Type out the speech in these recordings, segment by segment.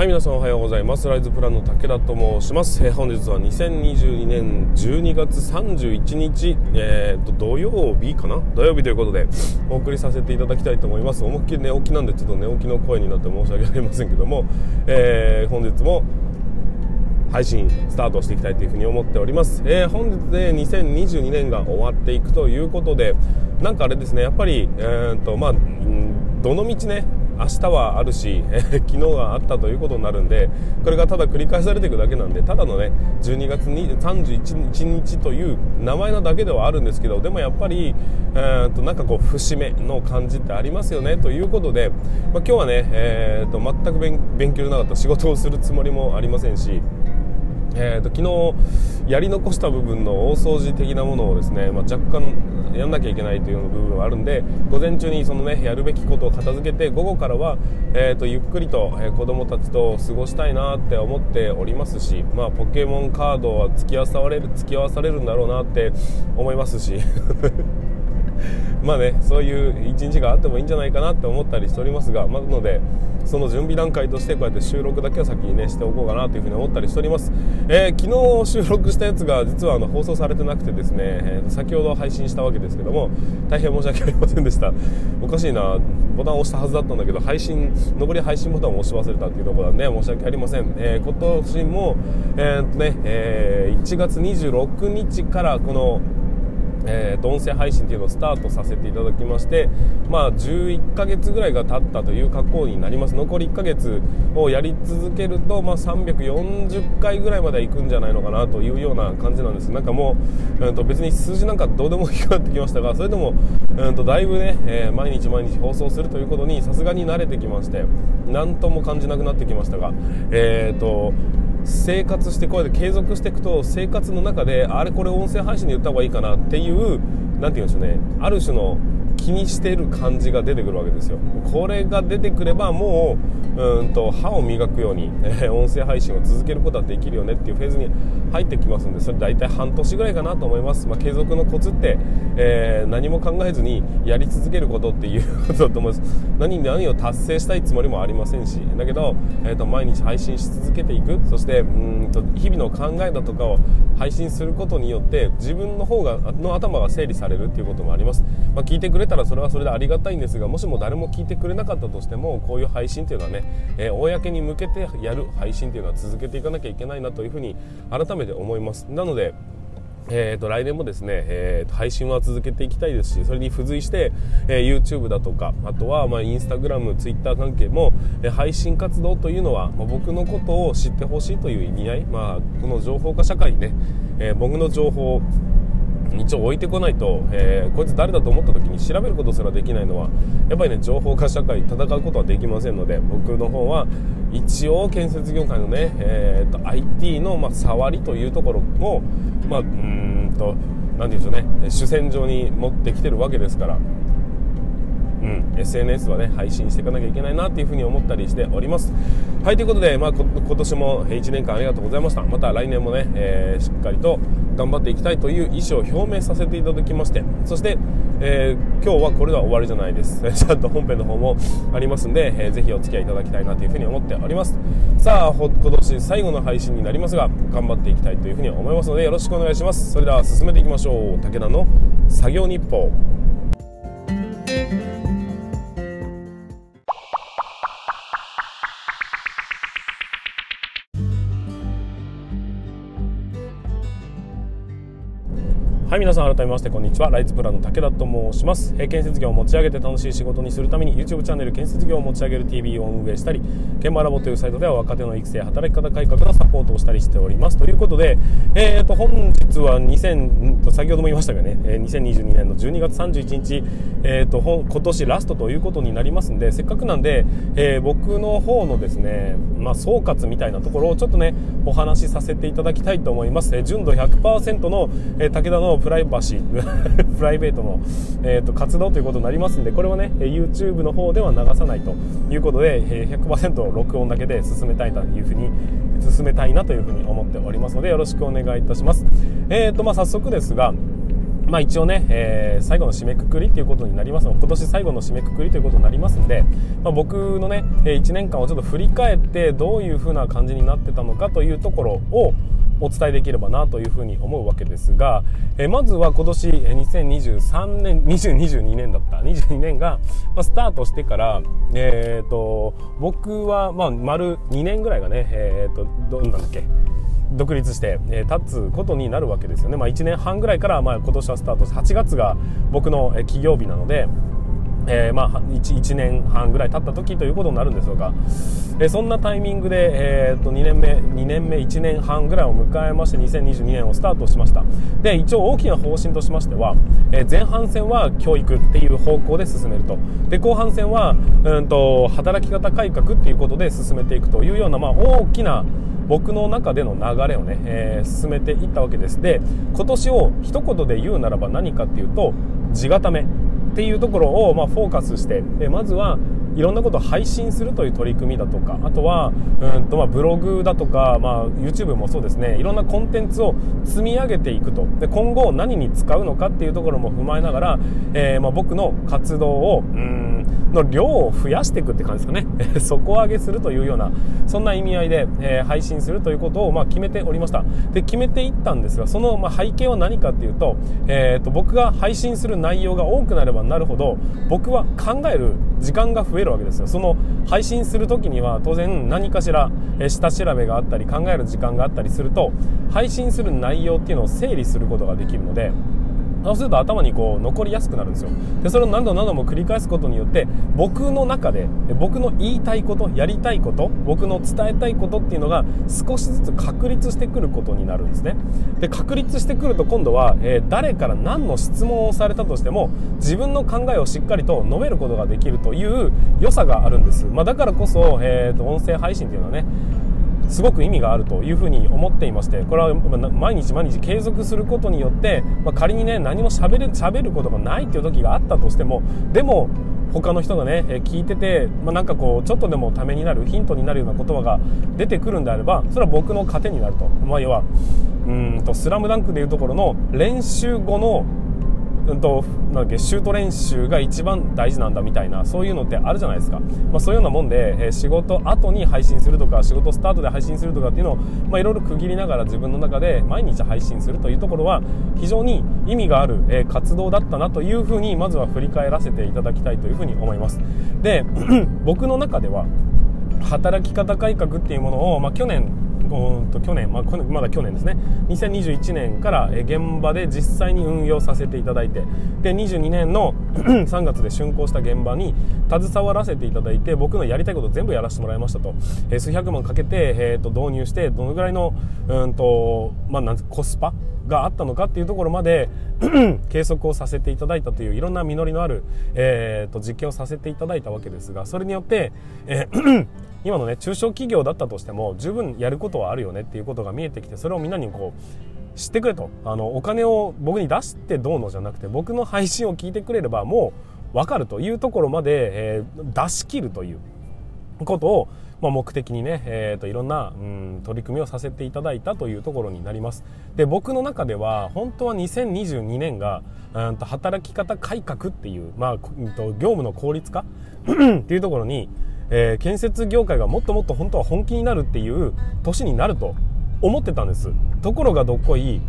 はい皆さんおはようございます。ライズプランの武田と申します、えー、本日は2022年12月31日、えーと、土曜日かな？土曜日ということでお送りさせていただきたいと思います。思いっきり寝起きなんでちょっと寝起きの声になって申し訳ありませんけども、えー、本日も配信スタートしていきたいというふうに思っております、えー、本日で2022年が終わっていくということでなんかあれですねやっぱり、えーとまあ、どの道ね明日はあるし、えー、昨日があったということになるんでこれがただ繰り返されていくだけなんでただのね12月31日という名前なだけではあるんですけどでもやっぱり、えー、となんかこう節目の感じってありますよねということで、まあ、今日はね、えー、と全く勉強のなかった仕事をするつもりもありませんしえーと、昨日やり残した部分の大掃除的なものをですね、まあ、若干やんなきゃいけないという部分はあるんで午前中にその、ね、やるべきことを片付けて午後からは、えーと、ゆっくりと、えー、子供たちと過ごしたいなって思っておりますし、まあ、ポケモンカードは付き合わされる付き合わされるんだろうなって思いますし。まあねそういう一日があってもいいんじゃないかなって思ったりしておりますが、まあ、のでその準備段階としてこうやって収録だけは先にねしておこうかなというふうに思ったりしております、えー、昨日収録したやつが実はあの放送されてなくてですね、えー、先ほど配信したわけですけども大変申し訳ありませんでした。おかしいな。ボタンを押したはずだったんだけど配信残り配信ボタンを押し忘れたっていうところなんで申し訳ありません、えー、今年も、えーとねえ、1月26日からこのえー、音声配信というのをスタートさせていただきまして、まあ、11ヶ月ぐらいが経ったという格好になります。残り1ヶ月をやり続けると、まあ、340回ぐらいまで行くんじゃないのかなというような感じなんです。なんかもう、うん、と別に数字なんかどうでもいいくなってきましたがそれでも、うん、とだいぶね、えー、毎日毎日放送するということにさすがに慣れてきまして何とも感じなくなってきましたがえっ、ー、と生活してこうやって継続していくと生活の中であれこれ音声配信で言った方がいいかなっていう何て言うんでしょうね。ある種の気にしてる感じが出てくるわけですよ。これが出てくればもううんと歯を磨くように、えー、音声配信を続けることはできるよねっていうフェーズに入ってきますんでそれ大体半年ぐらいかなと思います、まあ、継続のコツって、えー、何も考えずにやり続けることっていうことだと思います。何何を達成したいつもりもありませんしだけど、えーと、毎日配信し続けていく。そしてうんと日々の考えだとかを配信することによって自分の方がの頭が整理されるっていうこともあります、まあ、聞いてくれたらそれはそれでありがたいんですがもしも誰も聞いてくれなかったとしてもこういう配信というのはね、えー、公に向けてやる配信というのは続けていかなきゃいけないなというふうに改めて思います。なのでえーと、来年もですね、えー、配信は続けていきたいですしそれに付随して、えー、YouTube だとかあとは、まあ、Instagram、Twitter 関係も、えー、配信活動というのは、まあ、僕のことを知ってほしいという意味合い、まあ、この情報化社会ね、えー、僕の情報一応置いてこないと、えー、こいつ誰だと思った時に調べることすらできないのはやっぱりね情報化社会戦うことはできませんので僕の方は一応建設業界のね、えーと、IT の、まあ、触りというところもまあうんと何て言うんでしょうね主戦場に持ってきてるわけですからうん、SNS はね配信していかなきゃいけないなっていうふうに思ったりしております。はいということで、まあ、今年も1年間ありがとうございました。また来年もね、えー、しっかりと頑張っていきたいという意思を表明させていただきまして。そして、えー、今日はこれでは終わりじゃないです。ちゃんと本編の方もありますんで、えー、ぜひお付き合いいただきたいなというふうに思っております。さあ今年最後の配信になりますが頑張っていきたいというふうに思いますのでよろしくお願いします。それでは進めていきましょう。武田の作業日報。はい皆さん改めましてこんにちは。ライツプランの武田と申します、え建設業を持ち上げて楽しい仕事にするために YouTube チャンネル建設業を持ち上げる TV を運営したり現場ラボというサイトでは若手の育成働き方改革のサポートをしたりしております。ということで、えー、と本日は2000先ほども言いましたがね。2022年の12月31日、えー、と今年ラストということになりますんでせっかくなんで、えー、僕の方のですね、まあ、総括みたいなところをちょっとねお話しさせていただきたいと思います、えー、純度100%の、えー、武田のプライバシー プライベートの、えーと、活動ということになりますんでこれはね YouTube の方では流さないということで100%録音だけで進めたいというふうに進めたいなというふうに思っておりますのでよろしくお願いいたします。えーとまあ、早速ですがまあ、一応ね、えー、最後の締めくくりということになります。の今年最後の締めくくりということになりますんで、まあ、僕のね1年間をちょっと振り返ってどういう風な感じになってたのかというところをお伝えできればなというふうに思うわけですが、えまずは今年2023年2022年だった。22年が、まスタートしてから、えーと、僕は、まあ、丸2年ぐらいがね、えーと、どんなんだっけ独立して、え、立つことになるわけですよね、まあ、1年半ぐらいから、まあ、今年はスタートして8月が僕の起業日なので。えー、まあ 1, 1, 年半ぐらい経った時ということになるんでしょうか、えー、そんなタイミングで、えー、と2年目2年目1年半ぐらいを迎えまして2022年をスタートしました。で一応大きな方針としましては、え前半戦は教育っていう方向で進めると。で後半戦は、うんと、働き方改革っていうことで進めていくというような、まあ、大きな僕の中での流れをね、えー、進めていったわけです。で今年を一言で言うならば何かっていうと地固めっていうところを、ま、フォーカスしてでまずはいろんなことを配信するという取り組みだとかあとはうんと、まあ、ブログだとか、まあ、YouTube もそうですね。いろんなコンテンツを積み上げていくと。で今後何に使うのかっていうところも踏まえながら、えー、ま、僕の活動をうんの量を増やしていくって感じですかね。底上げするというようなそんな意味合いで、えー、配信するということを、まあ、決めておりました。で決めていったんですがその、まあ、背景は何かっていうと,、えーと、僕が配信する内容が多くなればなるほど僕は考える時間が増えるわけですよ。その配信する時には当然何かしら、えー、下調べがあったり考える時間があったりすると配信する内容っていうのを整理することができるのでそうすると頭にこう残りやすくなるんですよ。でそれを何度何度も繰り返すことによって僕の中で僕の言いたいことやりたいこと僕の伝えたいことっていうのが少しずつ確立してくることになるんですね。で確立してくると今度は、えー、誰から何の質問をされたとしても自分の考えをしっかりと述べることができるという良さがあるんです、まあ、だからこそ、えーと、音声配信っていうのはねすごく意味があるというふうに思っていましてこれは毎日毎日継続することによって、まあ、仮にね何も喋る喋ることがないっていう時があったとしてもでも他の人がね聞いてて、まあ、なんかこうちょっとでもためになるヒントになるような言葉が出てくるんであればそれは僕の糧になると、まあ、要はうんと「スラムダンクでいうところの練習後のうんと、なんだっけシュート練習が一番大事なんだみたいなそういうのってあるじゃないですか、まあ、そういうようなもんで、えー、仕事後に配信するとか仕事スタートで配信するとかっていうのを、いろいろ区切りながら自分の中で毎日配信するというところは非常に意味がある、えー、活動だったなというふうにまずは振り返らせていただきたいというふうに思います。で 僕の中では働き方改革っていうものを、まあ、去年と去年、まあ、まだ去年ですね。2021年から現場で実際に運用させていただいてで22年の 3月で竣工した現場に携わらせていただいて僕のやりたいこと全部やらせてもらいましたと、え、数百万かけて、えー、と導入してどのぐらいのうんと、まあ、なんコスパがあったのかっていうところまで 計測をさせていただいたといういろんな実りのある、えー、と実験をさせていただいたわけですがそれによって、えー 今のね中小企業だったとしても十分やることはあるよねっていうことが見えてきてそれをみんなにこう知ってくれと。あのお金を僕に出してどうのじゃなくて僕の配信を聞いてくれればもう分かるというところまで、えー、出し切るということを、まあ、目的にね、えーと、いろんな、うん、取り組みをさせていただいたというところになります。で僕の中では本当は2022年が、うん、と働き方改革っていう、まあ、うん、と業務の効率化 っていうところにえー、建設業界がもっともっと本当は本気になるっていう年になると思ってたんです。ところがどっこい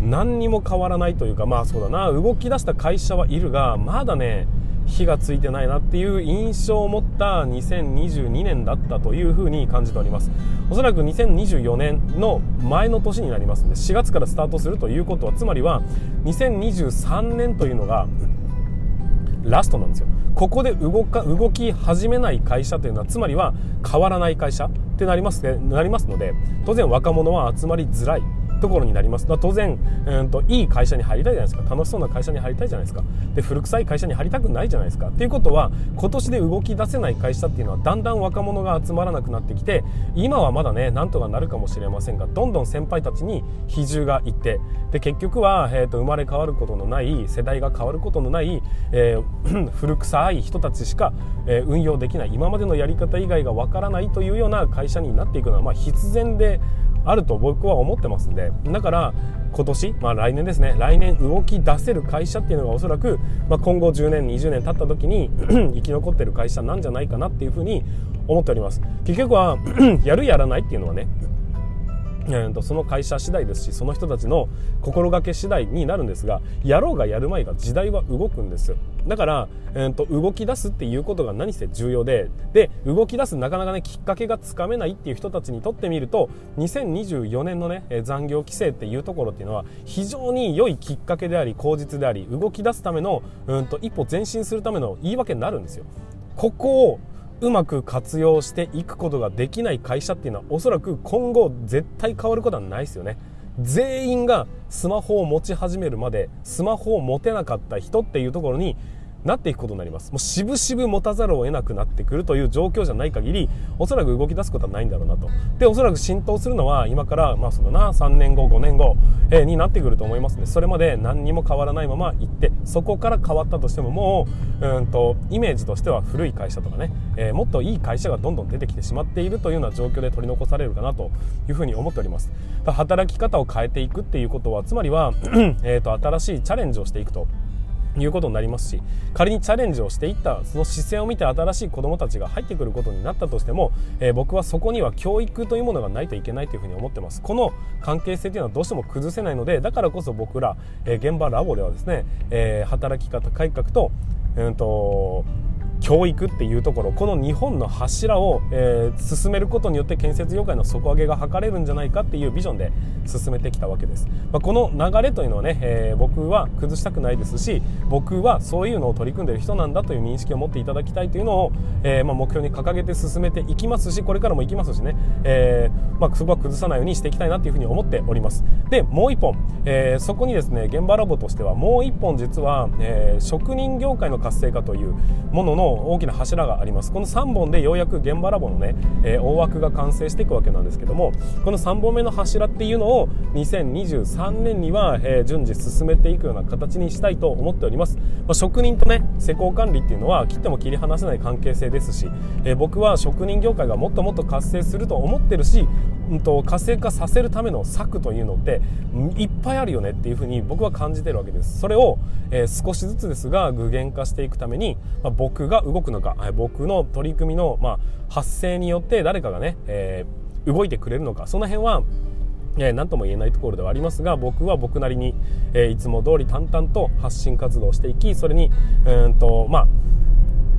何にも変わらないというかまあそうだな動き出した会社はいるがまだね火がついてないなっていう印象を持った2022年だったというふうに感じております。おそらく2024年の前の年になりますので4月からスタートするということはつまりは2023年というのがラストなんですよ。ここで動か動き始めない会社というのはつまりは変わらない会社ってなります,、ね、なりますので当然若者は集まりづらい。ところになります。当然、うんと、いい会社に入りたいじゃないですか。楽しそうな会社に入りたいじゃないですか。で古臭い会社に入りたくないじゃないですか。っていうことは今年で動き出せない会社っていうのはだんだん若者が集まらなくなってきて今はまだねなんとかなるかもしれませんがどんどん先輩たちに比重がいってで結局は、えーと、生まれ変わることのない世代が変わることのない、えー、古臭い人たちしか、えー、運用できない。今までのやり方以外がわからないというような会社になっていくのは、まあ、必然であると僕は思ってますんでだから今年、まあ、来年ですね来年動き出せる会社っていうのがおそらく、まあ、今後10年20年経った時に 生き残ってる会社なんじゃないかなっていうふうに思っております。結局は やるやらないっていうのはねえー、とその会社次第ですしその人たちの心がけ次第になるんですがやろうがやるまいが時代は動くんですだから、えー、と動き出すっていうことが何せ重要でで動き出すなかなかねきっかけがつかめないっていう人たちにとってみると2024年のね残業規制っていうところっていうのは非常に良いきっかけであり口実であり動き出すためのうんと一歩前進するための言い訳になるんですよ。ここをうまく活用していくことができない会社っていうのはおそらく今後絶対変わることはないですよね。全員がスマホを持ち始めるまでスマホを持てなかった人っていうところになっていくことになります。もう渋々持たざるを得なくなってくるという状況じゃない限りおそらく動き出すことはないんだろうなと。でおそらく浸透するのは今からまあそのな3年後5年後、えー、になってくると思いますねそれまで何にも変わらないまま行ってそこから変わったとしてももううんとイメージとしては古い会社とかね、えー、もっといい会社がどんどん出てきてしまっているというような状況で取り残されるかなというふうに思っております。働き方を変えていくっていうことはつまりは えと新しいチャレンジをしていくと。いうことになりますし仮にチャレンジをしていったその姿勢を見て新しい子どもたちが入ってくることになったとしても、えー、僕はそこには教育というものがないといけないというふうに思ってます。この関係性というのはどうしても崩せないのでだからこそ僕ら、えー、現場ラボではですね、えー、働き方改革と,、えーと教育っていうところこの日本の柱を、えー、進めることによって建設業界の底上げが図れるんじゃないかっていうビジョンで進めてきたわけです、まあ、この流れというのはね、えー、僕は崩したくないですし僕はそういうのを取り組んでる人なんだという認識を持っていただきたいというのを、えー、まあ、目標に掲げて進めていきますしこれからもいきますしね、えまあ、そこは崩さないようにしていきたいなというふうに思っておりますでもう一本、えそこにですね現場ラボとしてはもう一本実は、え職人業界の活性化というものの大きな柱があります。この3本でようやく現場ラボのね、えー、大枠が完成していくわけなんですけどもこの3本目の柱っていうのを2023年には、えー、順次進めていくような形にしたいと思っております、まあ、職人とね施工管理っていうのは切っても切り離せない関係性ですし、えー、僕は職人業界がもっともっと活性すると思ってるし、うんと、活性化させるための策というのっていっぱいあるよねっていうふうに僕は感じてるわけです。それを、えー、少しずつですが具現化していくために、まあ、僕が動くのか僕の取り組みの、まあ、発生によって誰かがね、えー、動いてくれるのかその辺はえー、何とも言えないところではありますが僕は僕なりに、えー、いつも通り淡々と発信活動していきそれにうんとまあ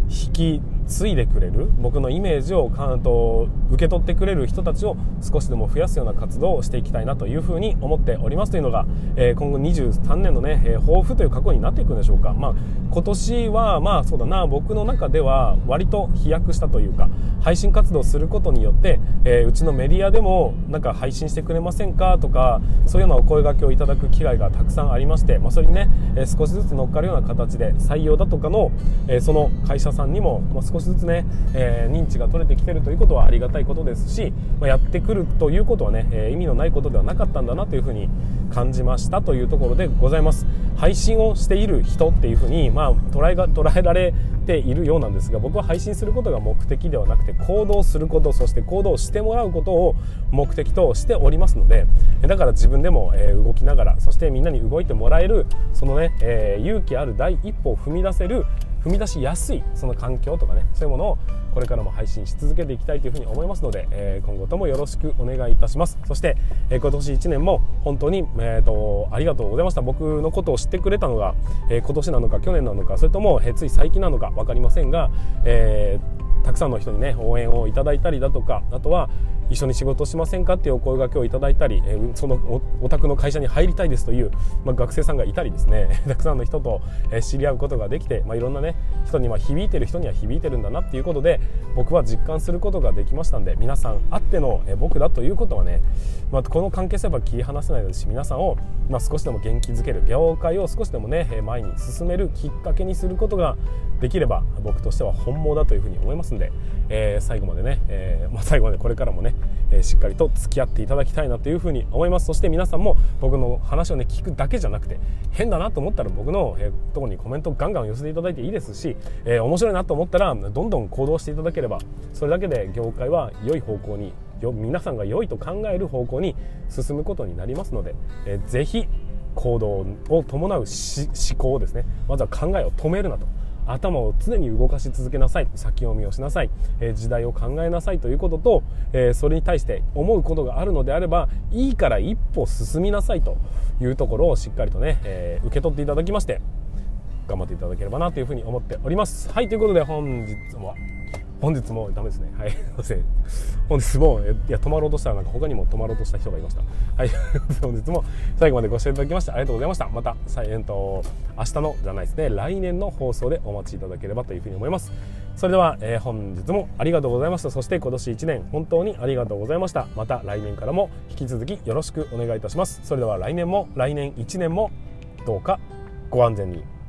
引き継いでくれる？僕のイメージをかと受け取ってくれる人たちを少しでも増やすような活動をしていきたいなというふうに思っております。というのが、えー、今後23年のね、えー、抱負という過去になっていくんでしょうか、まあ、今年はまあそうだな僕の中では割と飛躍したというか配信活動することによって、えー、うちのメディアでもなんか配信してくれませんかとかそういうようなお声がけをいただく機会がたくさんありまして、まあ、それにね、え少しずつ乗っかるような形で採用だとかの、えその会社さんにも、まあ、少ししずつね、えー、認知が取れてきてるということはありがたいことですし、まあ、やってくるということはね、えー、意味のないことではなかったんだなというふうに感じましたというところでございます。配信をしている人っていうふうに、まあ、捉えが捉えられているようなんですが僕は配信することが目的ではなくて行動することそして行動してもらうことを目的としておりますのでだから自分でも、え動きながらそしてみんなに動いてもらえるそのね、えー、勇気ある第一歩を踏み出せる踏み出しやすいその環境とかねそういうものをこれからも配信し続けていきたいというふうに思いますので、えー、今後ともよろしくお願いいたします。そして、えー、今年1年も本当に、えーと、ありがとうございました。僕のことを知ってくれたのが、えー、今年なのか去年なのかそれとも、えー、つい最近なのか分かりませんが、えー、たくさんの人にね応援をいただいたりだとかあとは一緒に仕事しませんかっていうお声がけをいただいたり、そのお宅の会社に入りたいですという、まあ、学生さんがいたりですね。たくさんの人と、知り合うことができて、まあ、いろんなね人にま響いてる人には響いてるんだなっていうことで僕は実感することができましたんで皆さんあっての、僕だということはね、まあ、この関係性は切り離せないですし皆さんを、まあ、少しでも元気づける業界を少しでもね前に進めるきっかけにすることができれば僕としては本望だというふうに思います。んで、えー、最後までね、えー、まあ、最後までこれからもねえしっかりと付き合っていただきたいなというふうに思います。そして皆さんも僕の話をね聞くだけじゃなくて変だなと思ったら僕の、え、ところにコメントガンガン寄せていただいていいですし、え、面白いなと思ったらどんどん行動していただければそれだけで業界は良い方向に皆さんが良いと考える方向に進むことになりますので、えー、ぜひ行動を伴う思考をですね。まずは考えを止めるなと。頭を常に動かし続けなさい。先読みをしなさい、え、時代を考えなさいということと、え、それに対して思うことがあるのであればいいから一歩進みなさいというところをしっかりとね、え、受け取っていただきまして頑張っていただければなというふうに思っております。はいということで本日は本日もダメですね。はい。すいません。本日もいや止まろうとしたらなんか他にも止まろうとした人がいました。はい。本日も最後までご視聴いただきましてありがとうございました。またえっと明日のじゃないですね。来年の放送でお待ちいただければというふうに思います。それでは、えー、本日もありがとうございました。そして今年1年本当にありがとうございました。また来年からも引き続きよろしくお願いいたします。それでは来年も来年1年もどうかご安全に。